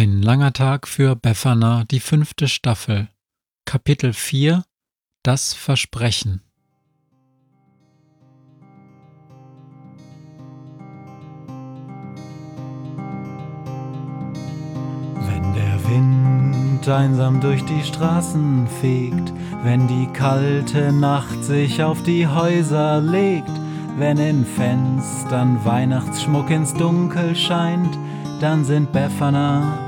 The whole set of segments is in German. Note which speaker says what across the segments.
Speaker 1: Ein langer Tag für Befana, die fünfte Staffel. Kapitel 4 Das Versprechen.
Speaker 2: Wenn der Wind einsam durch die Straßen fegt, wenn die kalte Nacht sich auf die Häuser legt, wenn in Fenstern Weihnachtsschmuck ins Dunkel scheint, dann sind Befana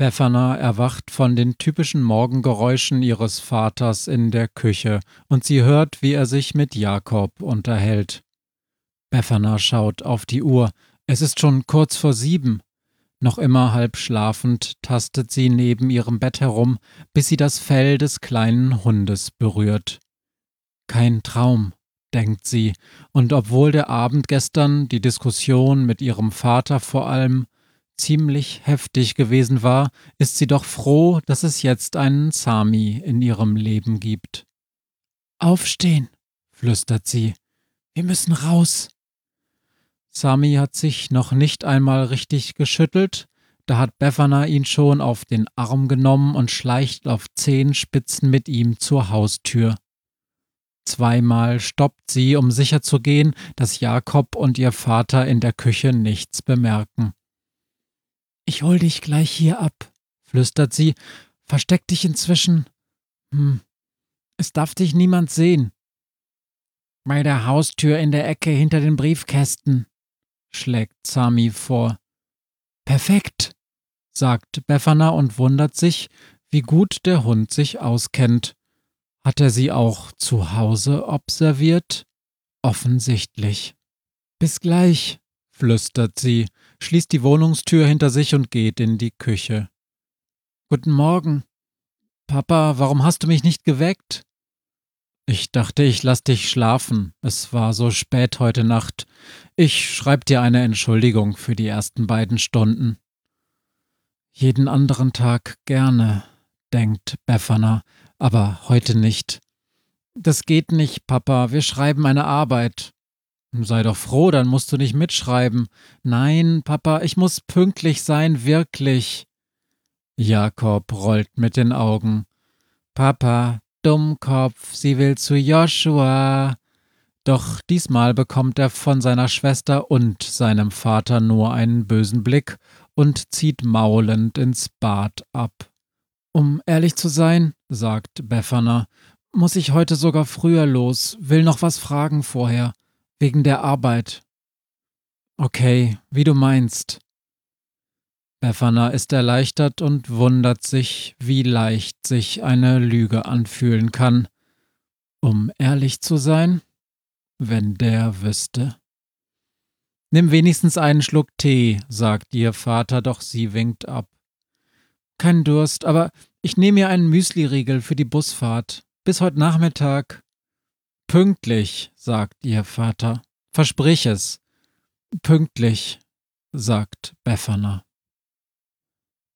Speaker 1: Befana erwacht von den typischen Morgengeräuschen ihres Vaters in der Küche und sie hört, wie er sich mit Jakob unterhält. Befana schaut auf die Uhr. Es ist schon kurz vor sieben. Noch immer halb schlafend tastet sie neben ihrem Bett herum, bis sie das Fell des kleinen Hundes berührt. Kein Traum, denkt sie, und obwohl der Abend gestern, die Diskussion mit ihrem Vater vor allem, ziemlich heftig gewesen war, ist sie doch froh, dass es jetzt einen Sami in ihrem Leben gibt. Aufstehen, flüstert sie. Wir müssen raus. Sami hat sich noch nicht einmal richtig geschüttelt, da hat Befana ihn schon auf den Arm genommen und schleicht auf Zehenspitzen mit ihm zur Haustür. Zweimal stoppt sie, um sicherzugehen, dass Jakob und ihr Vater in der Küche nichts bemerken. Ich hol dich gleich hier ab, flüstert sie. Versteck dich inzwischen. Hm, es darf dich niemand sehen. Bei der Haustür in der Ecke hinter den Briefkästen, schlägt Sami vor. Perfekt, sagt Befana und wundert sich, wie gut der Hund sich auskennt. Hat er sie auch zu Hause observiert? Offensichtlich. Bis gleich, flüstert sie, schließt die Wohnungstür hinter sich und geht in die Küche. Guten Morgen. Papa, warum hast du mich nicht geweckt? Ich dachte, ich lass dich schlafen. Es war so spät heute Nacht. Ich schreib dir eine Entschuldigung für die ersten beiden Stunden. Jeden anderen Tag gerne, denkt Befana, aber heute nicht. Das geht nicht, Papa, wir schreiben eine Arbeit. Sei doch froh, dann musst du nicht mitschreiben. Nein, Papa, ich muss pünktlich sein, wirklich. Jakob rollt mit den Augen. Papa, Dummkopf, sie will zu Joshua. Doch diesmal bekommt er von seiner Schwester und seinem Vater nur einen bösen Blick und zieht maulend ins Bad ab. Um ehrlich zu sein, sagt Befana, muss ich heute sogar früher los, will noch was fragen vorher. Wegen der Arbeit. Okay, wie du meinst. Befana ist erleichtert und wundert sich, wie leicht sich eine Lüge anfühlen kann. Um ehrlich zu sein, wenn der wüsste. Nimm wenigstens einen Schluck Tee, sagt ihr Vater, doch sie winkt ab. Kein Durst, aber ich nehme mir einen Müsliriegel für die Busfahrt. Bis heute Nachmittag. Pünktlich, sagt ihr Vater. Versprich es. Pünktlich, sagt Befana.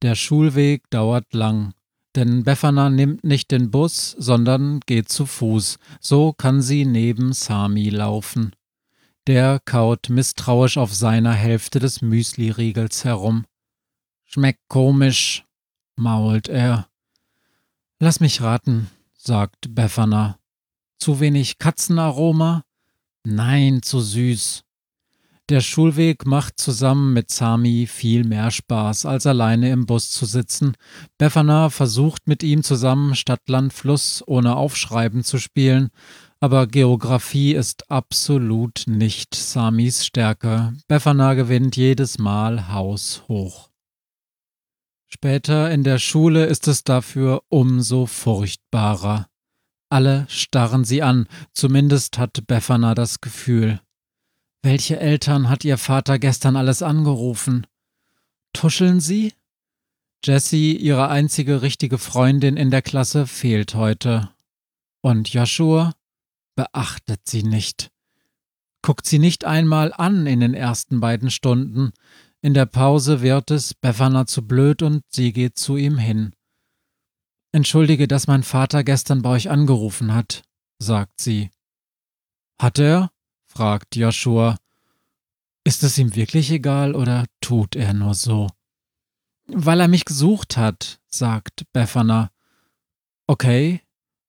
Speaker 1: Der Schulweg dauert lang, denn Befana nimmt nicht den Bus, sondern geht zu Fuß. So kann sie neben Sami laufen. Der kaut misstrauisch auf seiner Hälfte des Müsliriegels herum. Schmeckt komisch, mault er. Lass mich raten, sagt Befana. Zu wenig Katzenaroma? Nein, zu süß. Der Schulweg macht zusammen mit Sami viel mehr Spaß, als alleine im Bus zu sitzen. Befana versucht mit ihm zusammen Stadt, Land, Fluss ohne Aufschreiben zu spielen, aber Geografie ist absolut nicht Samis Stärke. Befana gewinnt jedes Mal haushoch. Später in der Schule ist es dafür umso furchtbarer. Alle starren sie an, zumindest hat Befana das Gefühl. Welche Eltern hat ihr Vater gestern alles angerufen? Tuscheln sie? Jessie, ihre einzige richtige Freundin in der Klasse, fehlt heute. Und Joshua beachtet sie nicht. Guckt sie nicht einmal an in den ersten beiden Stunden. In der Pause wird es Befana zu blöd und sie geht zu ihm hin. Entschuldige, dass mein Vater gestern bei euch angerufen hat, sagt sie. Hat er? fragt Joshua. Ist es ihm wirklich egal oder tut er nur so? Weil er mich gesucht hat, sagt Befana. Okay,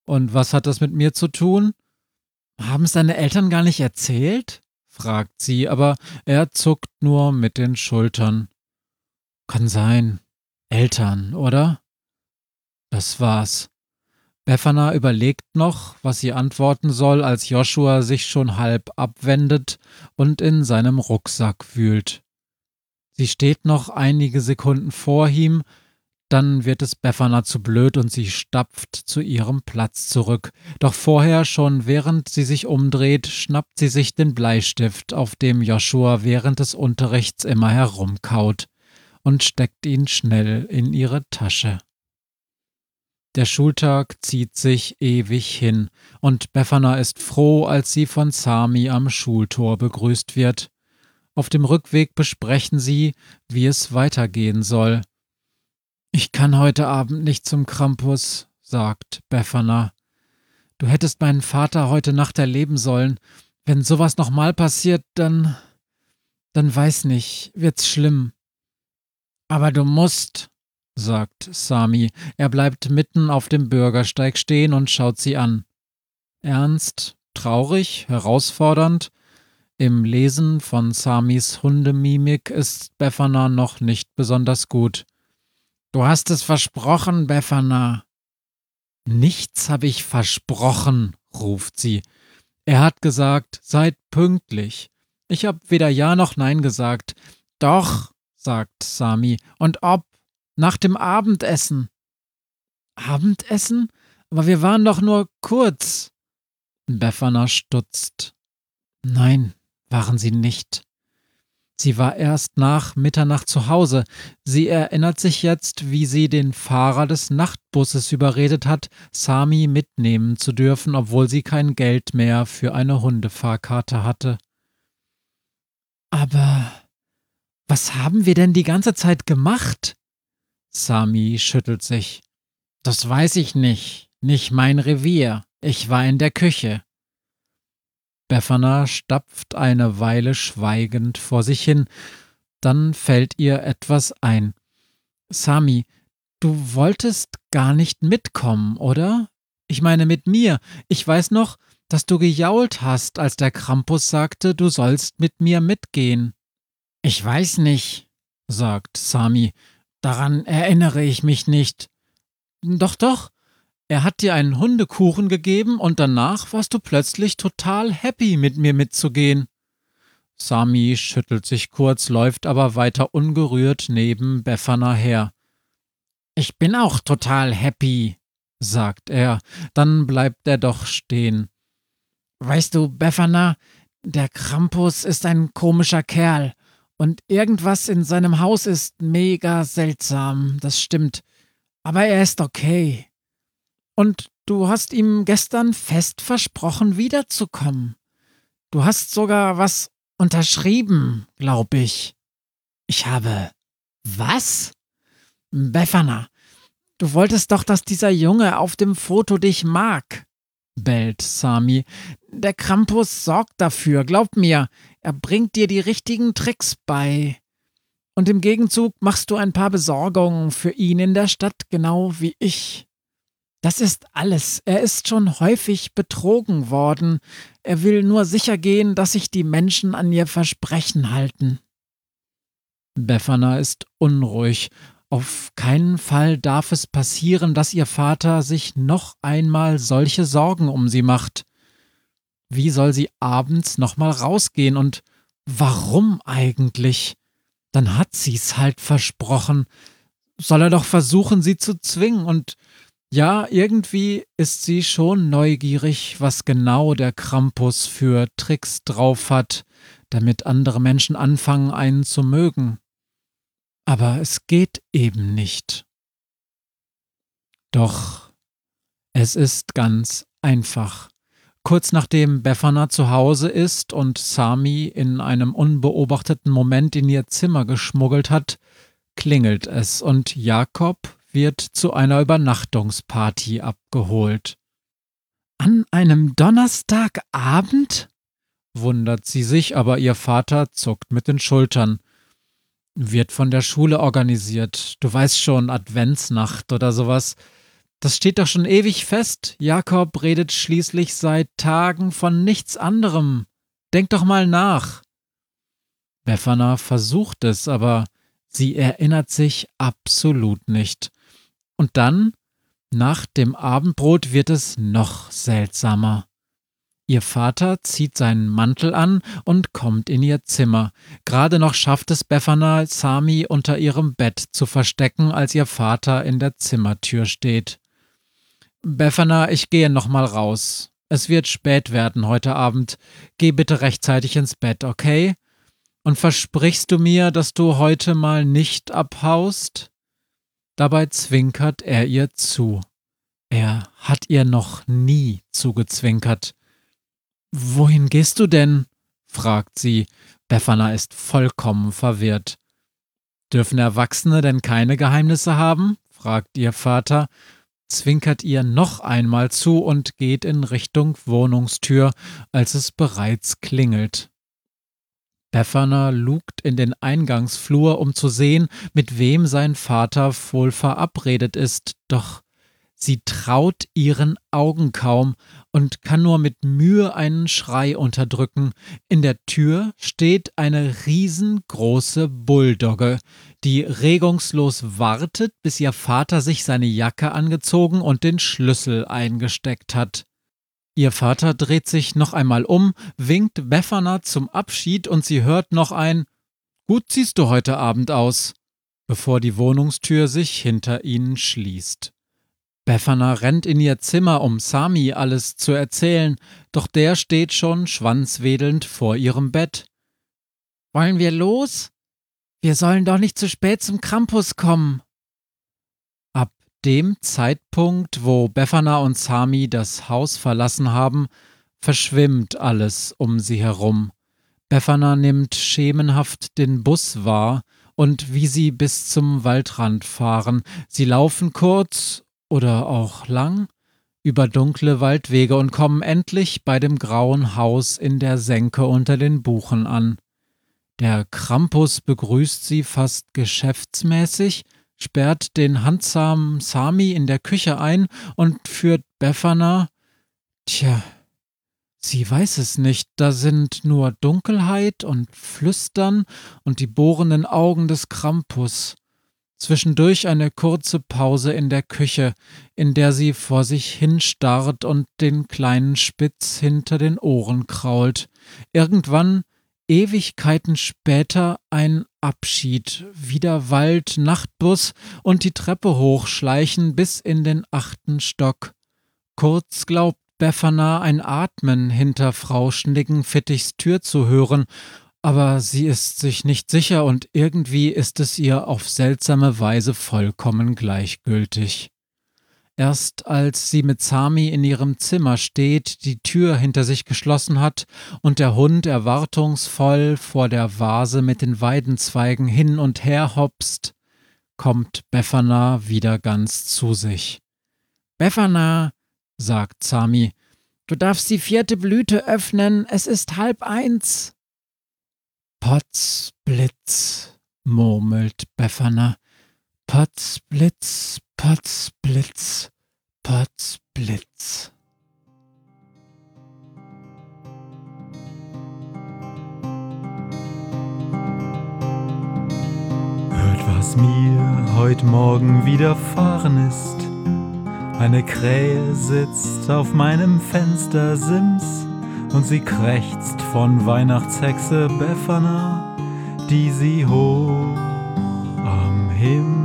Speaker 1: und was hat das mit mir zu tun? Haben es deine Eltern gar nicht erzählt? fragt sie, aber er zuckt nur mit den Schultern. Kann sein. Eltern, oder? Das war's. Befana überlegt noch, was sie antworten soll, als Joshua sich schon halb abwendet und in seinem Rucksack wühlt. Sie steht noch einige Sekunden vor ihm, dann wird es Befana zu blöd und sie stapft zu ihrem Platz zurück. Doch vorher, schon während sie sich umdreht, schnappt sie sich den Bleistift, auf dem Joshua während des Unterrichts immer herumkaut, und steckt ihn schnell in ihre Tasche. Der Schultag zieht sich ewig hin, und Befana ist froh, als sie von Sami am Schultor begrüßt wird. Auf dem Rückweg besprechen sie, wie es weitergehen soll. Ich kann heute Abend nicht zum Krampus, sagt Befana. Du hättest meinen Vater heute Nacht erleben sollen. Wenn sowas nochmal passiert, dann. dann weiß nicht, wird's schlimm. Aber du musst, sagt Sami. Er bleibt mitten auf dem Bürgersteig stehen und schaut sie an. Ernst, traurig, herausfordernd. Im Lesen von Samis Hundemimik ist Befana noch nicht besonders gut. Du hast es versprochen, Befana. Nichts habe ich versprochen, ruft sie. Er hat gesagt, seid pünktlich. Ich habe weder Ja noch Nein gesagt. Doch, sagt Sami. Und ob? Nach dem Abendessen. Abendessen? Aber wir waren doch nur kurz. Befana stutzt. Nein, waren sie nicht. Sie war erst nach Mitternacht zu Hause. Sie erinnert sich jetzt, wie sie den Fahrer des Nachtbusses überredet hat, Sami mitnehmen zu dürfen, obwohl sie kein Geld mehr für eine Hundefahrkarte hatte. Aber was haben wir denn die ganze Zeit gemacht? Sami schüttelt sich. Das weiß ich nicht. Nicht mein Revier. Ich war in der Küche. Befana stapft eine Weile schweigend vor sich hin. Dann fällt ihr etwas ein. Sami, du wolltest gar nicht mitkommen, oder? Ich meine mit mir. Ich weiß noch, dass du gejault hast, als der Krampus sagte, du sollst mit mir mitgehen. Ich weiß nicht, sagt Sami. Daran erinnere ich mich nicht. Doch, doch. Er hat dir einen Hundekuchen gegeben und danach warst du plötzlich total happy, mit mir mitzugehen. Sami schüttelt sich kurz, läuft aber weiter ungerührt neben Befana her. Ich bin auch total happy, sagt er, dann bleibt er doch stehen. Weißt du, Befana, der Krampus ist ein komischer Kerl und irgendwas in seinem Haus ist mega seltsam, das stimmt. Aber er ist okay. Und du hast ihm gestern fest versprochen, wiederzukommen. Du hast sogar was unterschrieben, glaub ich. Ich habe. Was? Befana, du wolltest doch, dass dieser Junge auf dem Foto dich mag, bellt Sami. Der Krampus sorgt dafür, glaub mir. Er bringt dir die richtigen Tricks bei. Und im Gegenzug machst du ein paar Besorgungen für ihn in der Stadt, genau wie ich. Das ist alles. Er ist schon häufig betrogen worden. Er will nur sicher gehen, dass sich die Menschen an ihr Versprechen halten. Befana ist unruhig. Auf keinen Fall darf es passieren, dass ihr Vater sich noch einmal solche Sorgen um sie macht. Wie soll sie abends nochmal rausgehen und warum eigentlich? Dann hat sie's halt versprochen. Soll er doch versuchen, sie zu zwingen und ja, irgendwie ist sie schon neugierig, was genau der Krampus für Tricks drauf hat, damit andere Menschen anfangen, einen zu mögen. Aber es geht eben nicht. Doch es ist ganz einfach. Kurz nachdem Befana zu Hause ist und Sami in einem unbeobachteten Moment in ihr Zimmer geschmuggelt hat, klingelt es und Jakob wird zu einer Übernachtungsparty abgeholt. An einem Donnerstagabend? wundert sie sich, aber ihr Vater zuckt mit den Schultern. Wird von der Schule organisiert. Du weißt schon, Adventsnacht oder sowas. Das steht doch schon ewig fest. Jakob redet schließlich seit Tagen von nichts anderem. Denk doch mal nach. Befana versucht es, aber sie erinnert sich absolut nicht. Und dann, nach dem Abendbrot, wird es noch seltsamer. Ihr Vater zieht seinen Mantel an und kommt in ihr Zimmer. Gerade noch schafft es Befana, Sami unter ihrem Bett zu verstecken, als ihr Vater in der Zimmertür steht. Befana, ich gehe noch mal raus. Es wird spät werden heute Abend. Geh bitte rechtzeitig ins Bett, okay? Und versprichst du mir, dass du heute mal nicht abhaust? Dabei zwinkert er ihr zu. Er hat ihr noch nie zugezwinkert. Wohin gehst du denn? fragt sie. Befana ist vollkommen verwirrt. Dürfen Erwachsene denn keine Geheimnisse haben? fragt ihr Vater, zwinkert ihr noch einmal zu und geht in Richtung Wohnungstür, als es bereits klingelt. Befana lugt in den Eingangsflur, um zu sehen, mit wem sein Vater wohl verabredet ist, doch sie traut ihren Augen kaum und kann nur mit Mühe einen Schrei unterdrücken. In der Tür steht eine riesengroße Bulldogge, die regungslos wartet, bis ihr Vater sich seine Jacke angezogen und den Schlüssel eingesteckt hat. Ihr Vater dreht sich noch einmal um, winkt Befana zum Abschied und sie hört noch ein Gut siehst du heute Abend aus, bevor die Wohnungstür sich hinter ihnen schließt. Befana rennt in ihr Zimmer, um Sami alles zu erzählen, doch der steht schon schwanzwedelnd vor ihrem Bett. Wollen wir los? Wir sollen doch nicht zu spät zum Krampus kommen dem Zeitpunkt, wo Befana und Sami das Haus verlassen haben, verschwimmt alles um sie herum. Befana nimmt schemenhaft den Bus wahr und wie sie bis zum Waldrand fahren. Sie laufen kurz oder auch lang über dunkle Waldwege und kommen endlich bei dem grauen Haus in der Senke unter den Buchen an. Der Krampus begrüßt sie fast geschäftsmäßig, sperrt den handsamen Sami in der Küche ein und führt Befana. Tja, sie weiß es nicht, da sind nur Dunkelheit und Flüstern und die bohrenden Augen des Krampus. Zwischendurch eine kurze Pause in der Küche, in der sie vor sich hinstarrt und den kleinen Spitz hinter den Ohren krault. Irgendwann Ewigkeiten später ein Abschied, wieder Wald, Nachtbus und die Treppe hochschleichen bis in den achten Stock. Kurz glaubt Befana ein Atmen hinter Frau Schnickenfittichs Tür zu hören, aber sie ist sich nicht sicher und irgendwie ist es ihr auf seltsame Weise vollkommen gleichgültig. Erst als sie mit Sami in ihrem Zimmer steht, die Tür hinter sich geschlossen hat und der Hund erwartungsvoll vor der Vase mit den Weidenzweigen hin und her hopst, kommt Befana wieder ganz zu sich. Befana, sagt Sami, du darfst die vierte Blüte öffnen, es ist halb eins. Potzblitz, murmelt Befana. Potzblitz, Patz, Blitz,
Speaker 2: Patz, Blitz. Hört, was mir heute Morgen widerfahren ist. Eine Krähe sitzt auf meinem Fenstersims und sie krächzt von Weihnachtshexe Befana, die sie hoch am Himmel